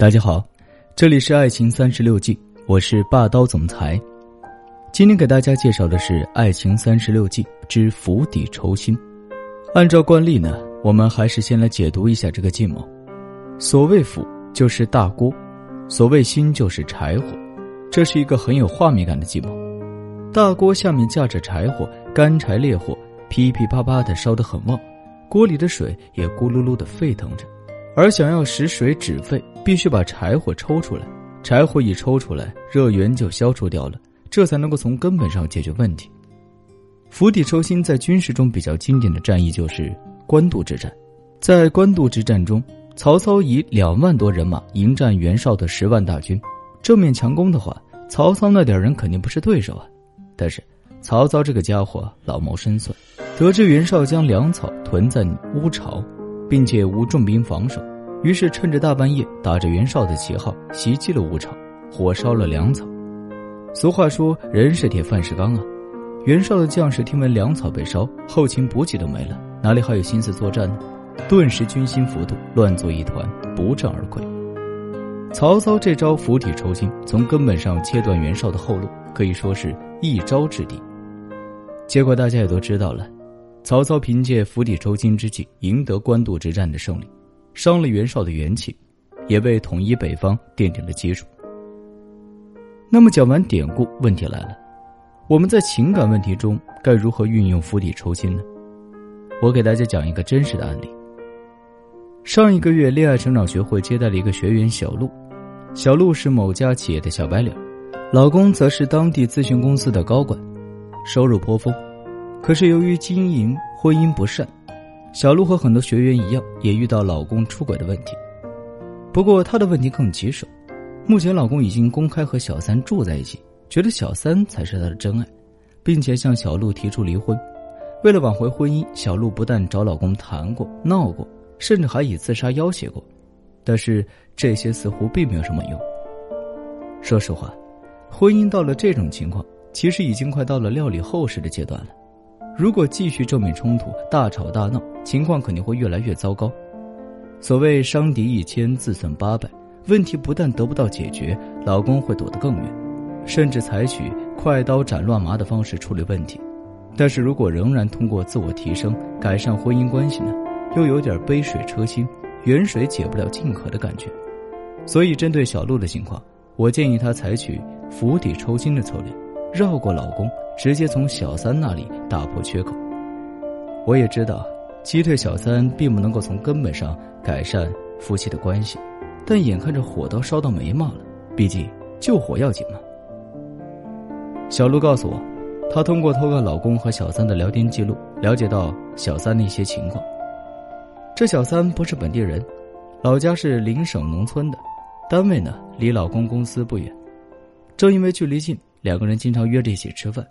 大家好，这里是《爱情三十六计》，我是霸道总裁。今天给大家介绍的是《爱情三十六计之釜底抽薪》。按照惯例呢，我们还是先来解读一下这个计谋。所谓釜就是大锅，所谓薪就是柴火，这是一个很有画面感的计谋。大锅下面架着柴火，干柴烈火噼噼啪啪的烧得很旺，锅里的水也咕噜噜的沸腾着。而想要使水止沸，必须把柴火抽出来。柴火一抽出来，热源就消除掉了，这才能够从根本上解决问题。釜底抽薪在军事中比较经典的战役就是官渡之战。在官渡之战中，曹操以两万多人马迎战袁绍的十万大军，正面强攻的话，曹操那点人肯定不是对手啊。但是曹操这个家伙老谋深算，得知袁绍将粮草屯在乌巢。并且无重兵防守，于是趁着大半夜，打着袁绍的旗号袭击了吴巢，火烧了粮草。俗话说：“人是铁，饭是钢啊。”袁绍的将士听闻粮草被烧，后勤补给都没了，哪里还有心思作战呢？顿时军心浮动，乱作一团，不战而溃。曹操这招釜底抽薪，从根本上切断袁绍的后路，可以说是一招制敌。结果大家也都知道了。曹操凭借釜底抽薪之计赢得官渡之战的胜利，伤了袁绍的元气，也为统一北方奠定了基础。那么讲完典故，问题来了：我们在情感问题中该如何运用釜底抽薪呢？我给大家讲一个真实的案例。上一个月，恋爱成长学会接待了一个学员小鹿，小鹿是某家企业的小白领，老公则是当地咨询公司的高管，收入颇丰。可是由于经营婚姻不善，小鹿和很多学员一样，也遇到老公出轨的问题。不过她的问题更棘手，目前老公已经公开和小三住在一起，觉得小三才是他的真爱，并且向小鹿提出离婚。为了挽回婚姻，小鹿不但找老公谈过、闹过，甚至还以自杀要挟过。但是这些似乎并没有什么用。说实话，婚姻到了这种情况，其实已经快到了料理后事的阶段了。如果继续正面冲突、大吵大闹，情况肯定会越来越糟糕。所谓伤敌一千，自损八百，问题不但得不到解决，老公会躲得更远，甚至采取快刀斩乱麻的方式处理问题。但是如果仍然通过自我提升改善婚姻关系呢？又有点杯水车薪，远水解不了近渴的感觉。所以针对小鹿的情况，我建议她采取釜底抽薪的策略。绕过老公，直接从小三那里打破缺口。我也知道，击退小三并不能够从根本上改善夫妻的关系，但眼看着火都烧到眉毛了，毕竟救火要紧嘛。小鹿告诉我，她通过偷看老公和小三的聊天记录，了解到小三的一些情况。这小三不是本地人，老家是邻省农村的，单位呢离老公公司不远，正因为距离近。两个人经常约着一起吃饭。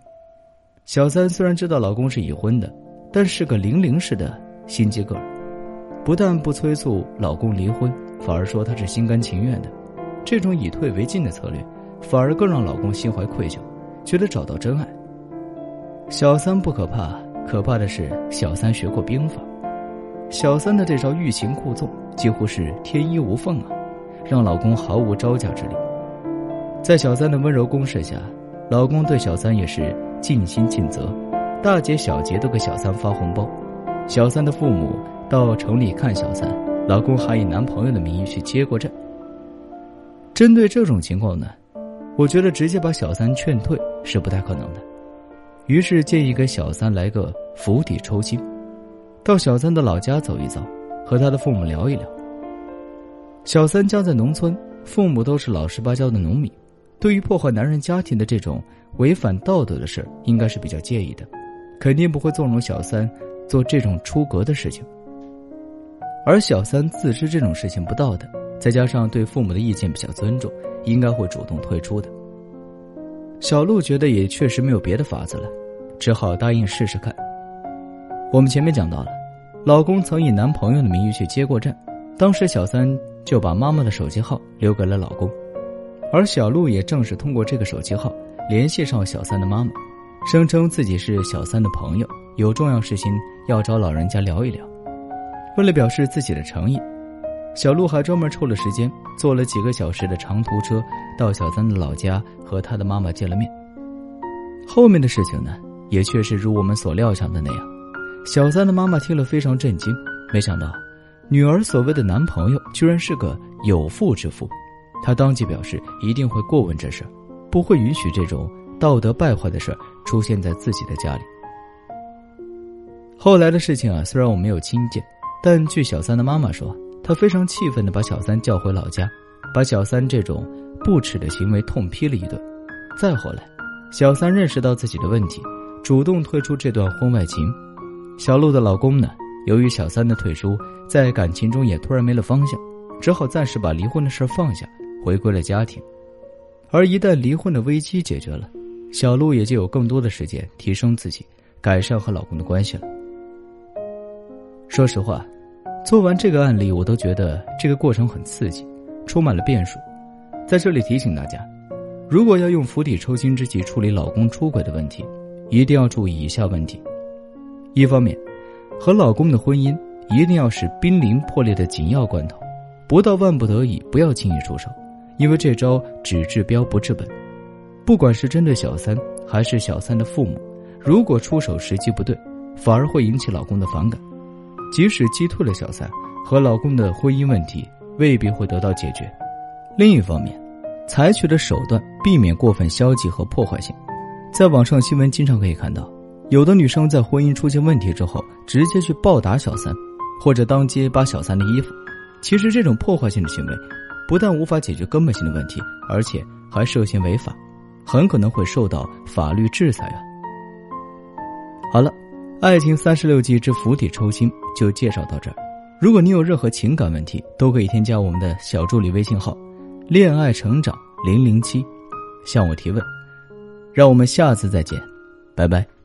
小三虽然知道老公是已婚的，但是个零零似的心机 girl，不但不催促老公离婚，反而说他是心甘情愿的。这种以退为进的策略，反而更让老公心怀愧疚，觉得找到真爱。小三不可怕，可怕的是小三学过兵法。小三的这招欲擒故纵，几乎是天衣无缝啊，让老公毫无招架之力。在小三的温柔攻势下。老公对小三也是尽心尽责，大节小节都给小三发红包。小三的父母到城里看小三，老公还以男朋友的名义去接过站。针对这种情况呢，我觉得直接把小三劝退是不太可能的。于是建议给小三来个釜底抽薪，到小三的老家走一遭，和他的父母聊一聊。小三家在农村，父母都是老实巴交的农民。对于破坏男人家庭的这种违反道德的事儿，应该是比较介意的，肯定不会纵容小三做这种出格的事情。而小三自知这种事情不道德，再加上对父母的意见比较尊重，应该会主动退出的。小鹿觉得也确实没有别的法子了，只好答应试试看。我们前面讲到了，老公曾以男朋友的名义去接过站，当时小三就把妈妈的手机号留给了老公。而小鹿也正是通过这个手机号联系上小三的妈妈，声称自己是小三的朋友，有重要事情要找老人家聊一聊。为了表示自己的诚意，小鹿还专门抽了时间，坐了几个小时的长途车到小三的老家和他的妈妈见了面。后面的事情呢，也确实如我们所料想的那样。小三的妈妈听了非常震惊，没想到女儿所谓的男朋友居然是个有妇之夫。他当即表示一定会过问这事，不会允许这种道德败坏的事出现在自己的家里。后来的事情啊，虽然我没有亲见，但据小三的妈妈说，她非常气愤的把小三叫回老家，把小三这种不耻的行为痛批了一顿。再后来，小三认识到自己的问题，主动退出这段婚外情。小鹿的老公呢，由于小三的退出，在感情中也突然没了方向，只好暂时把离婚的事放下，回归了家庭。而一旦离婚的危机解决了，小鹿也就有更多的时间提升自己，改善和老公的关系了。说实话，做完这个案例，我都觉得这个过程很刺激，充满了变数。在这里提醒大家，如果要用釜底抽薪之计处理老公出轨的问题，一定要注意以下问题：一方面，和老公的婚姻一定要是濒临破裂的紧要关头，不到万不得已不要轻易出手，因为这招只治标不治本。不管是针对小三还是小三的父母，如果出手时机不对，反而会引起老公的反感。即使击退了小三，和老公的婚姻问题未必会得到解决。另一方面，采取的手段避免过分消极和破坏性。在网上新闻经常可以看到，有的女生在婚姻出现问题之后，直接去暴打小三，或者当街扒小三的衣服。其实这种破坏性的行为，不但无法解决根本性的问题，而且还涉嫌违法，很可能会受到法律制裁啊。好了。爱情三十六计之釜底抽薪就介绍到这儿。如果你有任何情感问题，都可以添加我们的小助理微信号“恋爱成长零零七”，向我提问。让我们下次再见，拜拜。